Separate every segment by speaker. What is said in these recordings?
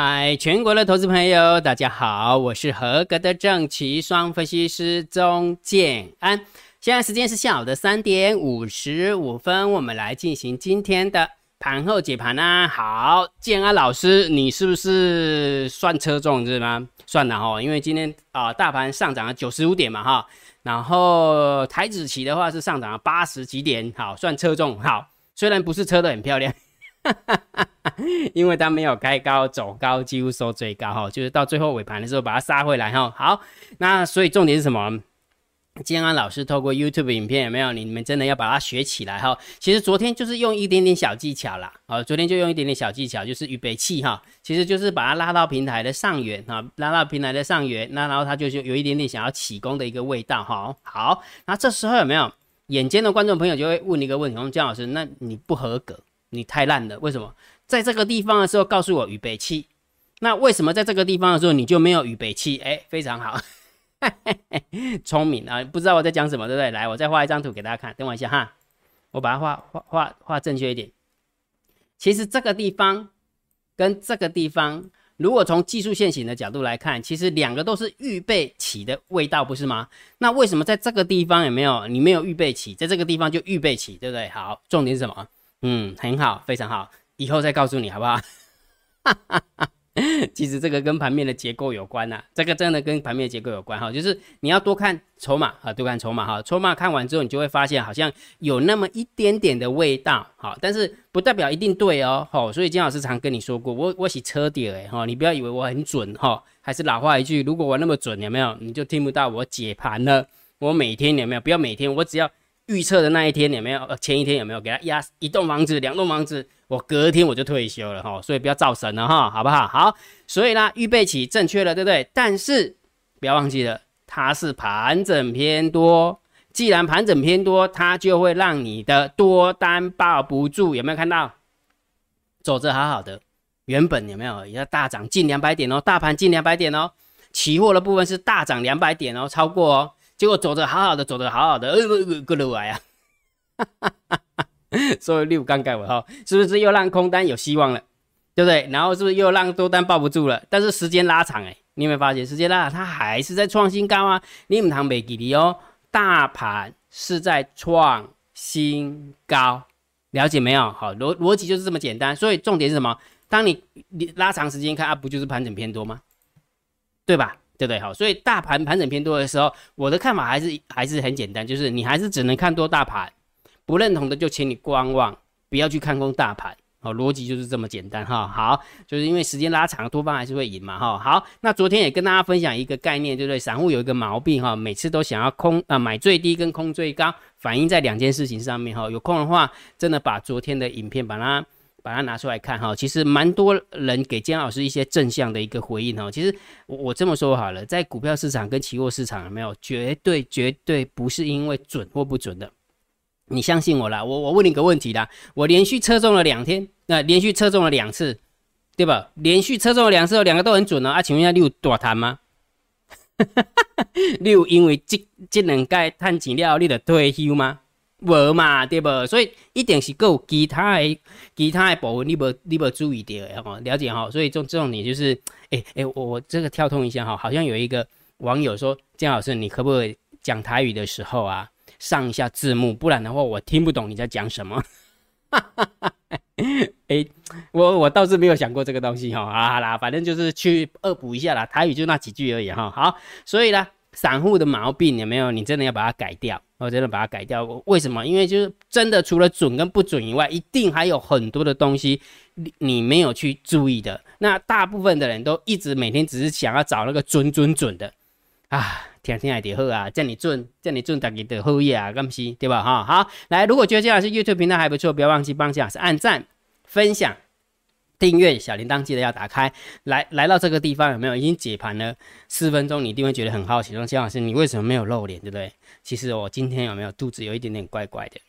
Speaker 1: 嗨，全国的投资朋友，大家好，我是合格的正奇双分析师钟建安。现在时间是下午的三点五十五分，我们来进行今天的盘后解盘啊。好，建安老师，你是不是算车中是吗？算了哈，因为今天啊，大盘上涨了九十五点嘛哈，然后台指期的话是上涨了八十几点，好，算车重好，虽然不是车的很漂亮。哈 因为它没有开高走高，几乎收最高哈，就是到最后尾盘的时候把它杀回来哈。好，那所以重点是什么？建安老师透过 YouTube 影片有没有？你们真的要把它学起来哈。其实昨天就是用一点点小技巧啦，啊，昨天就用一点点小技巧，就是预备器哈，其实就是把它拉到平台的上缘哈，拉到平台的上缘，那然后它就是有一点点想要起功的一个味道哈。好，那这时候有没有眼尖的观众朋友就会问一个问题：，我们姜老师，那你不合格？你太烂了，为什么在这个地方的时候告诉我预备期？那为什么在这个地方的时候你就没有预备期？哎，非常好，聪明啊！不知道我在讲什么，对不对？来，我再画一张图给大家看。等我一下哈，我把它画画画画正确一点。其实这个地方跟这个地方，如果从技术线型的角度来看，其实两个都是预备起的味道，不是吗？那为什么在这个地方有没有？你没有预备起，在这个地方就预备起，对不对？好，重点是什么？嗯，很好，非常好，以后再告诉你好不好？哈 哈其实这个跟盘面的结构有关呐，这个真的跟盘面的结构有关哈，就是你要多看筹码啊，多看筹码哈，筹码看完之后，你就会发现好像有那么一点点的味道，好，但是不代表一定对哦，好，所以金老师常跟你说过，我我洗车底哎哈，你不要以为我很准哈，还是老话一句，如果我那么准有没有，你就听不到我解盘了，我每天有没有？不要每天，我只要。预测的那一天有没有？前一天有没有给他压一栋房子、两栋房子？我隔天我就退休了哈，所以不要造神了哈，好不好？好，所以呢，预备起正确了，对不对？但是不要忘记了，它是盘整偏多。既然盘整偏多，它就会让你的多单抱不住。有没有看到？走着好好的，原本有没有要大涨近两百点哦？大盘近两百点哦，期货的部分是大涨两百点哦，超过哦。结果走着好好的，走着好好的，呃不不，过了来啊，所以六刚盖我哈，是不是又让空单有希望了，对不对？然后是不是又让多单抱不住了？但是时间拉长哎，你有没有发现时间拉长，它还是在创新高啊？你们堂没给力哦，大盘是在创新高，了解没有？好逻逻辑就是这么简单，所以重点是什么？当你你拉长时间看啊，不就是盘整偏多吗？对吧？对不对？好，所以大盘盘整偏多的时候，我的看法还是还是很简单，就是你还是只能看多大盘，不认同的就请你观望，不要去看空大盘。好，逻辑就是这么简单哈。好，就是因为时间拉长，多方还是会赢嘛哈。好，那昨天也跟大家分享一个概念，对不对？散户有一个毛病哈，每次都想要空啊买最低跟空最高，反映在两件事情上面哈。有空的话，真的把昨天的影片把它。把它拿出来看哈，其实蛮多人给姜老师一些正向的一个回应哈。其实我我这么说好了，在股票市场跟期货市场有没有绝对绝对不是因为准或不准的？你相信我啦，我我问你个问题啦，我连续测中了两天，那连续测中了两次，对吧？连续测中了两次，两个都很准哦。啊，请问一下，你有大谈吗？你有因为这这两届探钱了，你的退休吗？无嘛，对不？所以一定是够其他的其他的部分，你无你无注意到哈，了解哈。所以这这种你就是，哎哎，我我这个跳通一下哈，好像有一个网友说，姜老师，你可不可以讲台语的时候啊，上一下字幕，不然的话我听不懂你在讲什么。哈哈哈哎，我我倒是没有想过这个东西哈，好啦，反正就是去恶补一下啦，台语就那几句而已哈。好，所以呢。散户的毛病有没有？你真的要把它改掉，我真的把它改掉。为什么？因为就是真的除了准跟不准以外，一定还有很多的东西你你没有去注意的。那大部分的人都一直每天只是想要找那个准准准的啊，天天还得喝啊，叫你准叫你准，大家的后业啊，咁是，对吧？哈，好，来，如果觉得这老师 YouTube 频道还不错，不要忘记帮姜老师按赞、分享。订阅小铃铛记得要打开。来来到这个地方有没有已经解盘了四分钟？你一定会觉得很好奇，说姜老师你为什么没有露脸，对不对？其实我今天有没有肚子有一点点怪怪的，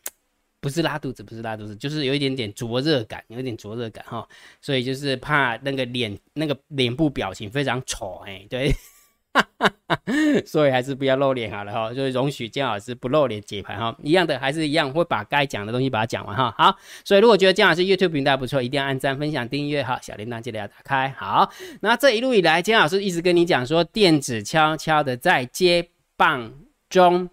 Speaker 1: 不是拉肚子，不是拉肚子，就是有一点点灼热感，有一点灼热感哈。所以就是怕那个脸那个脸部表情非常丑，哎，对。所以还是不要露脸好了哈，就是容许姜老师不露脸解盘哈，一样的还是一样会把该讲的东西把它讲完哈。好，所以如果觉得姜老师 YouTube 频道不错，一定要按赞、分享、订阅哈，小铃铛记得要打开。好，那这一路以来，姜老师一直跟你讲说，电子悄悄的在接棒中，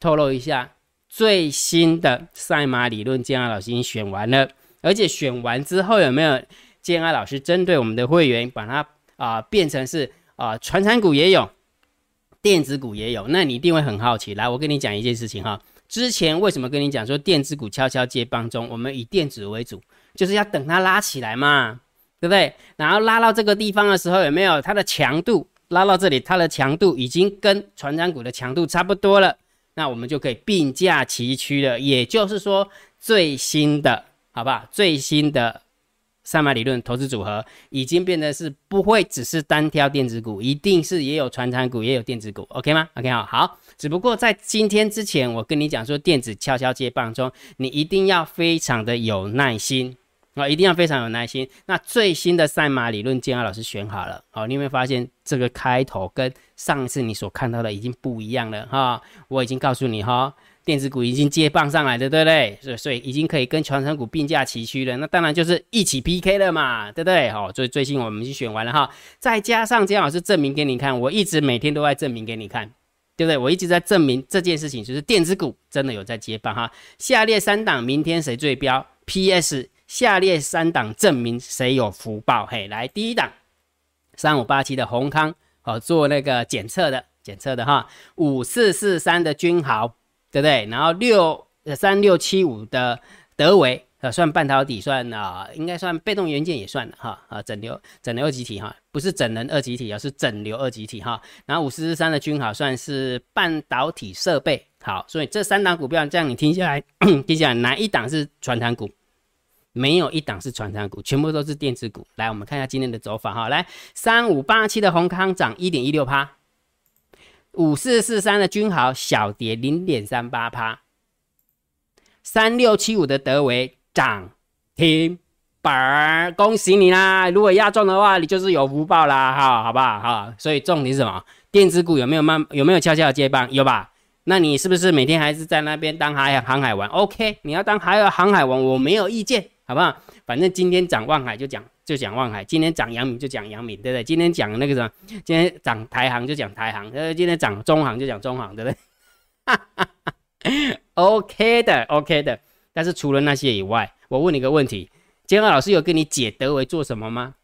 Speaker 1: 透露一下最新的赛马理论，姜老师已经选完了，而且选完之后有没有姜老师针对我们的会员把它啊变成是啊传产股也有。电子股也有，那你一定会很好奇。来，我跟你讲一件事情哈。之前为什么跟你讲说电子股悄悄接棒中？我们以电子为主，就是要等它拉起来嘛，对不对？然后拉到这个地方的时候，有没有它的强度拉到这里？它的强度已经跟船产股的强度差不多了，那我们就可以并驾齐驱了。也就是说，最新的，好不好？最新的。三马理论投资组合已经变得是不会只是单挑电子股，一定是也有传产股，也有电子股，OK 吗？OK 好，好。只不过在今天之前，我跟你讲说电子悄悄接棒中，你一定要非常的有耐心啊，一定要非常有耐心。那最新的赛马理论，建安老师选好了，好，你有没有发现这个开头跟上次你所看到的已经不一样了哈？我已经告诉你哈。电子股已经接棒上来的，对不对？所以所以已经可以跟传承股并驾齐驱了。那当然就是一起 PK 了嘛，对不对？好，所以最近我们已经选完了哈。再加上姜老师证明给你看，我一直每天都在证明给你看，对不对？我一直在证明这件事情，就是电子股真的有在接棒哈。下列三档明天谁最标？PS 下列三档证明谁有福报？嘿，来第一档三五八七的宏康，好做那个检测的检测的哈。五四四三的君豪。对不对？然后六三六七五的德维，呃，算半导体，算啊，应该算被动元件也算了哈啊，整流整流二极体哈，不是整人二极体，而是整流二极体哈。然后五四四三的均好算是半导体设备好，所以这三档股票这样你听下来，听下来哪一档是传产股？没有一档是传产股，全部都是电子股。来，我们看一下今天的走法哈，来三五八七的宏康涨一点一六趴。五四四三的君豪小跌零点三八趴，三六七五的德维涨停板，恭喜你啦！如果压中的话，你就是有福报啦，哈，好不好？哈，所以重点是什么？电子股有没有慢？有没有悄悄接棒？有吧？那你是不是每天还是在那边当海航海王？OK，你要当海航海王，我没有意见，好不好？反正今天涨望海就讲。就讲望海，今天涨阳明就讲阳明，对不对？今天讲那个什么，今天涨台行就讲台行，呃，今天涨中行就讲中行，对不对？OK 的，OK 的。但是除了那些以外，我问你个问题：监考老师有跟你解德为做什么吗？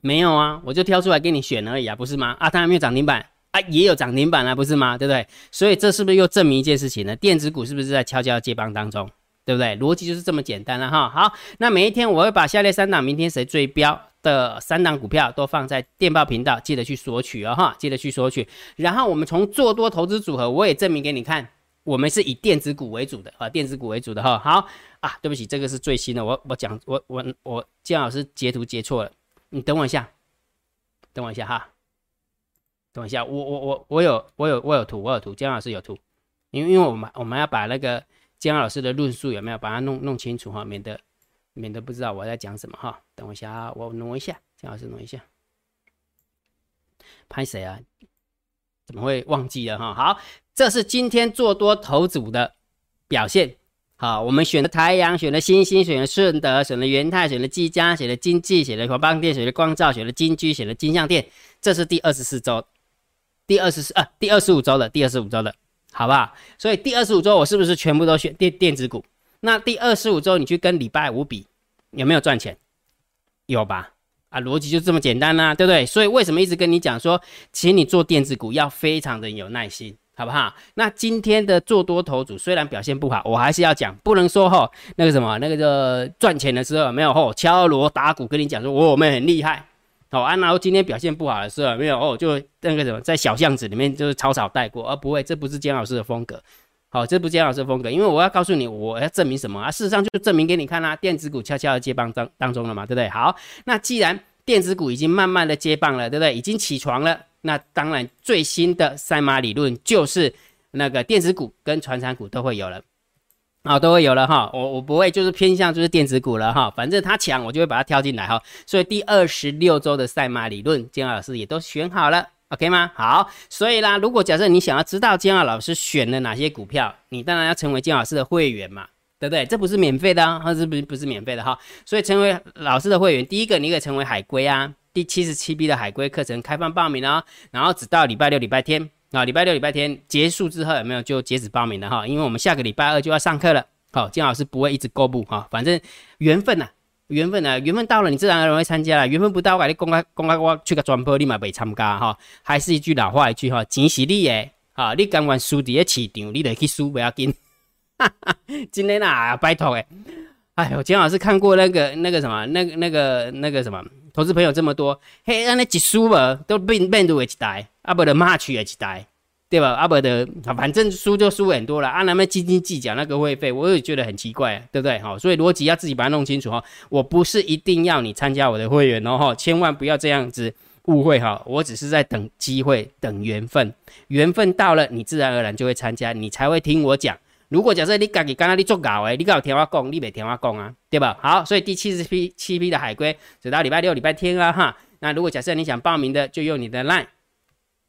Speaker 1: 没有啊，我就挑出来给你选而已啊，不是吗？啊，它还没有涨停板啊，也有涨停板啊，不是吗？对不对？所以这是不是又证明一件事情呢？电子股是不是在悄悄接棒当中？对不对？逻辑就是这么简单了哈。好，那每一天我会把下列三档明天谁最标的三档股票都放在电报频道，记得去索取哦哈，记得去索取。然后我们从做多投资组合，我也证明给你看，我们是以电子股为主的啊，电子股为主的哈。好啊，对不起，这个是最新的，我我讲我我我姜老师截图截错了，你等我一下，等我一下哈，等我一下，我我我我有我有我有图，我有图，姜老师有图，因为因为我们我们要把那个。姜老师的论述有没有把它弄弄清楚哈？免得免得不知道我在讲什么哈。等我一下啊，我挪一下，姜老师挪一下。拍谁啊？怎么会忘记了哈？好，这是今天做多头组的表现。好，我们选的太阳，选的星星，选的顺德，选的元泰，选的技嘉，选的经济，选的华邦电，选的光照，选的金居，选的金象店。这是第二十四周，第二十四啊，第二十五周的，第二十五周的。好不好？所以第二十五周我是不是全部都选电电子股？那第二十五周你去跟礼拜五比，有没有赚钱？有吧？啊，逻辑就这么简单啦，对不对？所以为什么一直跟你讲说，请你做电子股要非常的有耐心，好不好？那今天的做多头组虽然表现不好，我还是要讲，不能说吼那个什么那个就赚钱的时候没有吼敲锣打鼓跟你讲说我们很厉害。好啊，然后今天表现不好的时候没有哦，就那个什么，在小巷子里面就是草草带过，而不会，这不是姜老师的风格。好，这不是姜老师的风格，因为我要告诉你，我要证明什么啊？事实上就证明给你看啦，电子股悄悄的接棒当当中了嘛，对不对？好，那既然电子股已经慢慢的接棒了，对不对？已经起床了，那当然最新的赛马理论就是那个电子股跟传产股都会有了。啊，都会有了哈，我我不会就是偏向就是电子股了哈，反正它强我就会把它挑进来哈，所以第二十六周的赛马理论，金老师也都选好了，OK 吗？好，所以啦，如果假设你想要知道金老老师选了哪些股票，你当然要成为金老师的会员嘛，对不对？这不是免费的啊，这不是不是免费的哈。所以成为老师的会员，第一个你可以成为海龟啊，第七十七 B 的海龟课程开放报名哦，然后只到礼拜六、礼拜天啊，礼拜六、礼拜天结束之后有没有就截止报名了哈？因为我们下个礼拜二就要上课了，好，金老师不会一直公布哈，反正缘分呐。缘分呢？缘分到了，你自然而然会参加了。缘分不到，我你公开公开我去个转播，立马被参加哈。还是一句老话一句哈，钱是你的啊，你甘愿输伫个市场，你得去输不要紧。哈哈，今天啊，拜托诶。哎呦，金老师看过那个那个什么，那个那个那个什么，投资朋友这么多，嘿，安尼一输吧，都变变都会一代，啊不的骂去也一代。对吧？阿伯的，反正输就输很多了。阿那么斤斤计较那个会费，我也觉得很奇怪，对不对？好，所以逻辑要自己把它弄清楚哈。我不是一定要你参加我的会员哦，哈，千万不要这样子误会哈。我只是在等机会，等缘分，缘分到了，你自然而然就会参加，你才会听我讲。如果假设你自己刚刚你做搞诶，你搞听我讲，你没听我讲啊，对吧？好，所以第七十批七批的海龟，直到礼拜六、礼拜天啊，哈。那如果假设你想报名的，就用你的 line。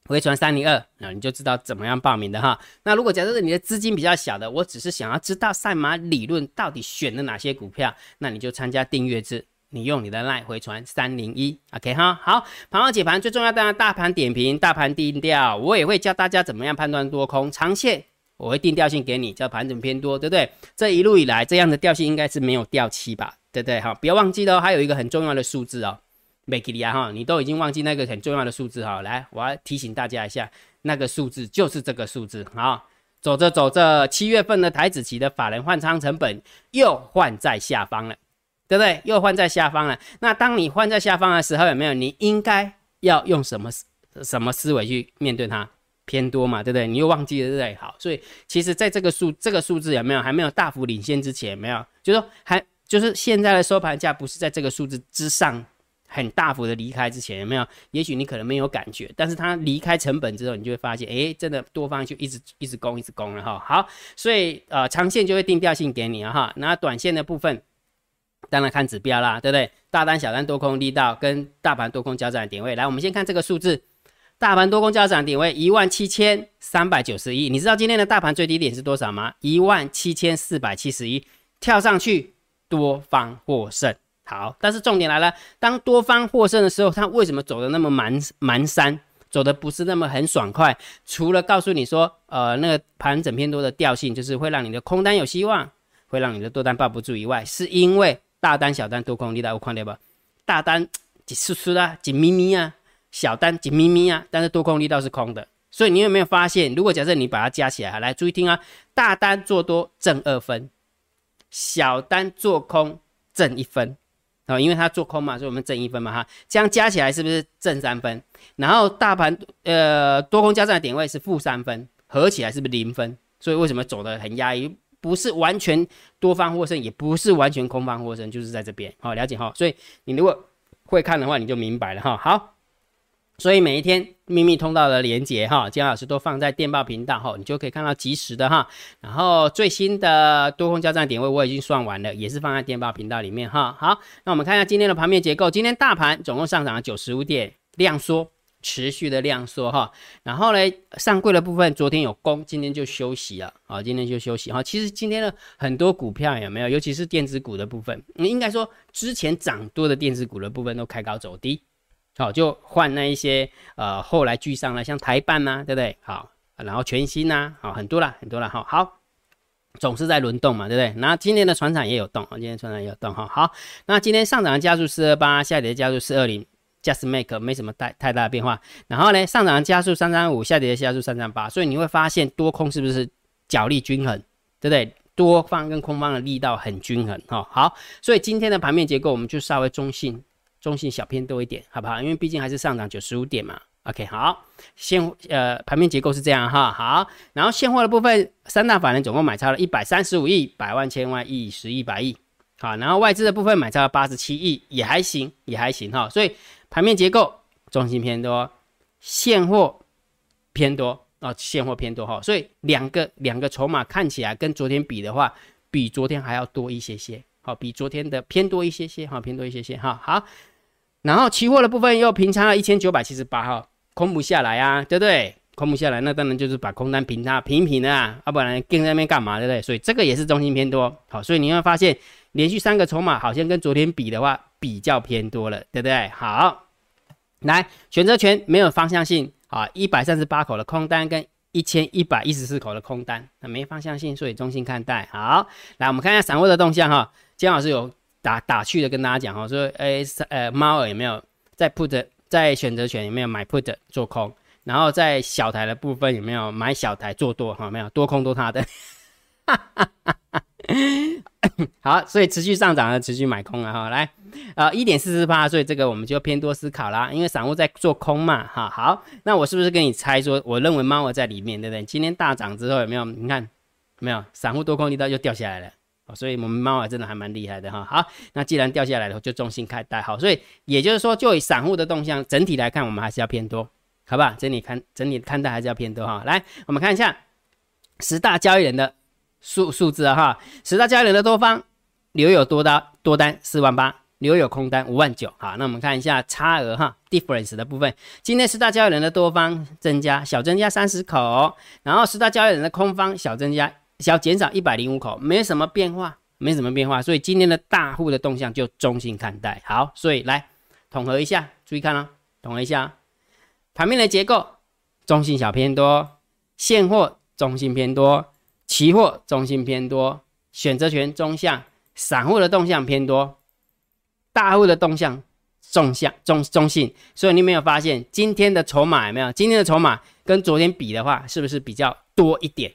Speaker 1: 回传三零二，那你就知道怎么样报名的哈。那如果假设你的资金比较小的，我只是想要知道赛马理论到底选了哪些股票，那你就参加订阅制，你用你的 line 回传三零一，OK 哈。好，盘后解盘最重要当然大盘点评、大盘定调，我也会教大家怎么样判断多空长线，我会定调性给你，叫盘整偏多，对不对？这一路以来这样的调性应该是没有掉期吧，对不对？好，不要忘记了，还有一个很重要的数字哦。没给你啊哈，你都已经忘记那个很重要的数字哈，来，我要提醒大家一下，那个数字就是这个数字啊。走着走着，七月份的台子期的法人换仓成本又换在下方了，对不对？又换在下方了。那当你换在下方的时候，有没有？你应该要用什么什么思维去面对它？偏多嘛，对不对？你又忘记了，对不对？好，所以其实在这个数这个数字有没有还没有大幅领先之前，有没有，就说还就是现在的收盘价不是在这个数字之上。很大幅的离开之前有没有？也许你可能没有感觉，但是它离开成本之后，你就会发现，哎，真的多方就一直一直攻，一直攻了哈。好，所以呃，长线就会定调性给你了哈。那短线的部分，当然看指标啦，对不对？大单、小单、多空力道跟大盘多空交战点位。来，我们先看这个数字，大盘多空交战点位一万七千三百九十一。你知道今天的大盘最低点是多少吗？一万七千四百七十一，跳上去多方获胜。好，但是重点来了，当多方获胜的时候，它为什么走的那么蛮蛮山，走的不是那么很爽快？除了告诉你说，呃，那个盘整偏多的调性，就是会让你的空单有希望，会让你的多单抱不住以外，是因为大单小单多空力道，我看到不？大单紧缩缩啊，紧咪咪啊，小单紧咪咪啊，但是多空力道是空的，所以你有没有发现？如果假设你把它加起来哈，来注意听啊，大单做多挣二分，小单做空挣一分。哦，因为它做空嘛，所以我们挣一分嘛哈，这样加起来是不是挣三分？然后大盘呃多空加战的点位是负三分，合起来是不是零分？所以为什么走的很压抑？不是完全多方获胜，也不是完全空方获胜，就是在这边。好，了解哈。所以你如果会看的话，你就明白了哈。好。所以每一天秘密通道的连接哈，姜老师都放在电报频道哈，你就可以看到及时的哈。然后最新的多空交战点位我已经算完了，也是放在电报频道里面哈。好，那我们看一下今天的盘面结构。今天大盘总共上涨了九十五点，量缩，持续的量缩哈。然后呢，上柜的部分昨天有攻，今天就休息了啊，今天就休息哈。其实今天的很多股票有没有，尤其是电子股的部分，你应该说之前涨多的电子股的部分都开高走低。好，就换那一些呃，后来居上了，像台办呐，对不对？好，然后全新呐，好，很多了，很多了，哈，好，总是在轮动嘛，对不对？那今天的船厂也有动，今天船厂也有动，哈，好，那今天上涨的加速四二八，下跌的加速四二零，just make 没什么太太大的变化。然后呢，上涨的加速三三五，下跌的加速三三八，所以你会发现多空是不是角力均衡，对不对？多方跟空方的力道很均衡，哈，好，所以今天的盘面结构我们就稍微中性。中性小偏多一点，好不好？因为毕竟还是上涨九十五点嘛。OK，好，现呃盘面结构是这样哈。好，然后现货的部分，三大法人总共买超了一百三十五亿，百万、千万、亿、十亿、百亿。好，然后外资的部分买超了八十七亿，也还行，也还行哈。所以盘面结构中性偏多，现货偏多啊，现货偏多哈。所以两个两个筹码看起来跟昨天比的话，比昨天还要多一些些。好，比昨天的偏多一些些哈，偏多一些些哈。好。然后期货的部分又平仓了一千九百七十八哈，空不下来啊，对不对？空不下来，那当然就是把空单平它平平的啊，要不然跟在那边干嘛，对不对？所以这个也是中心偏多，好，所以你会发现连续三个筹码好像跟昨天比的话比较偏多了，对不对？好，来选择权没有方向性啊，一百三十八口的空单跟一千一百一十四口的空单，那没方向性，所以中性看待。好，来我们看一下散户的动向哈，姜老师有打打趣的跟大家讲哈，说诶，呃，猫耳有没有在 put 在选择权有没有买 put 做空？然后在小台的部分有没有买小台做多？哈，没有多空多它的。好，所以持续上涨的持续买空了哈。来，呃，一点四四八，所以这个我们就偏多思考啦，因为散户在做空嘛。哈，好，那我是不是跟你猜说，我认为猫耳在里面，对不对？今天大涨之后有没有？你看没有？散户多空力道就掉下来了。所以我们猫儿真的还蛮厉害的哈。好，那既然掉下来了，就重心看待好。所以也就是说，就以散户的动向整体来看，我们还是要偏多。好吧，整体看整体看待还是要偏多哈。来，我们看一下十大交易人的数数字啊哈。十大交易人的多方留有多单多单四万八，留有空单五万九。好，那我们看一下差额哈，difference 的部分。今天十大交易人的多方增加小增加三十口，然后十大交易人的空方小增加小减少一百零五口，没什么变化，没什么变化。所以今天的大户的动向就中性看待。好，所以来统合一下，注意看哦，统合一下。盘面的结构，中性小偏多，现货中性偏多，期货中性偏多，选择权中向，散户的动向偏多，大户的动向中向中中性。所以你没有发现今天的筹码有没有？今天的筹码跟昨天比的话，是不是比较多一点？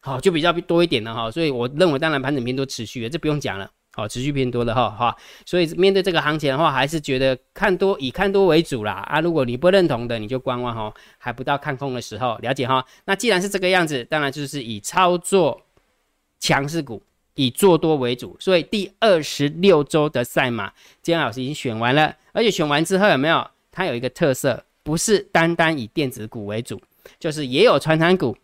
Speaker 1: 好，就比较多一点了哈。所以我认为，当然盘整偏多持续的，这不用讲了。好，持续偏多的哈，哈，所以面对这个行情的话，还是觉得看多以看多为主啦啊。如果你不认同的，你就观望哈，还不到看空的时候，了解哈。那既然是这个样子，当然就是以操作强势股，以做多为主。所以第二十六周的赛马，姜老师已经选完了，而且选完之后有没有？它有一个特色，不是单单以电子股为主，就是也有传产股，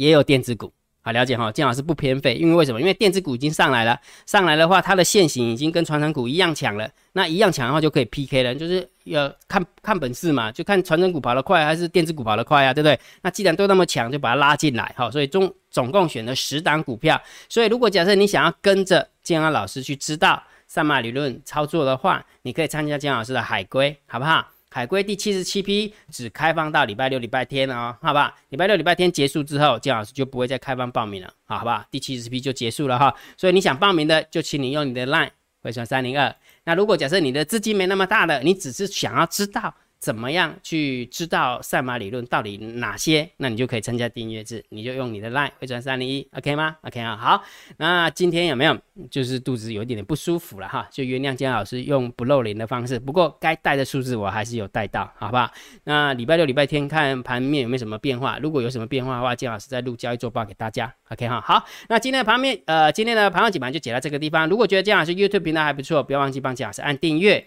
Speaker 1: 也有电子股。好，了解哈，金老师不偏废，因为为什么？因为电子股已经上来了，上来的话，它的线型已经跟传统股一样强了。那一样强的话，就可以 PK 了，就是要看看本事嘛，就看传统股跑得快还是电子股跑得快啊，对不对？那既然都那么强，就把它拉进来哈。所以总总共选了十档股票。所以如果假设你想要跟着建安老师去知道上马理论操作的话，你可以参加建老师的海龟，好不好？海龟第七十七批只开放到礼拜六、礼拜天哦，好吧？礼拜六、礼拜天结束之后，姜老师就不会再开放报名了，好，好不好？第七十批就结束了哈。所以你想报名的，就请你用你的 LINE 回传三零二。那如果假设你的资金没那么大的，你只是想要知道。怎么样去知道赛马理论到底哪些？那你就可以参加订阅制，你就用你的 line 回转三零一，OK 吗？OK 啊，好。那今天有没有就是肚子有一点点不舒服了哈？就原谅姜老师用不露脸的方式，不过该带的数字我还是有带到，好不好？那礼拜六、礼拜天看盘面有没有什么变化？如果有什么变化的话，姜老师再录交易周报给大家，OK 哈。好，那今天的盘面，呃，今天的盘后解盘就解到这个地方。如果觉得姜老师 YouTube 频道还不错，不要忘记帮姜老师按订阅。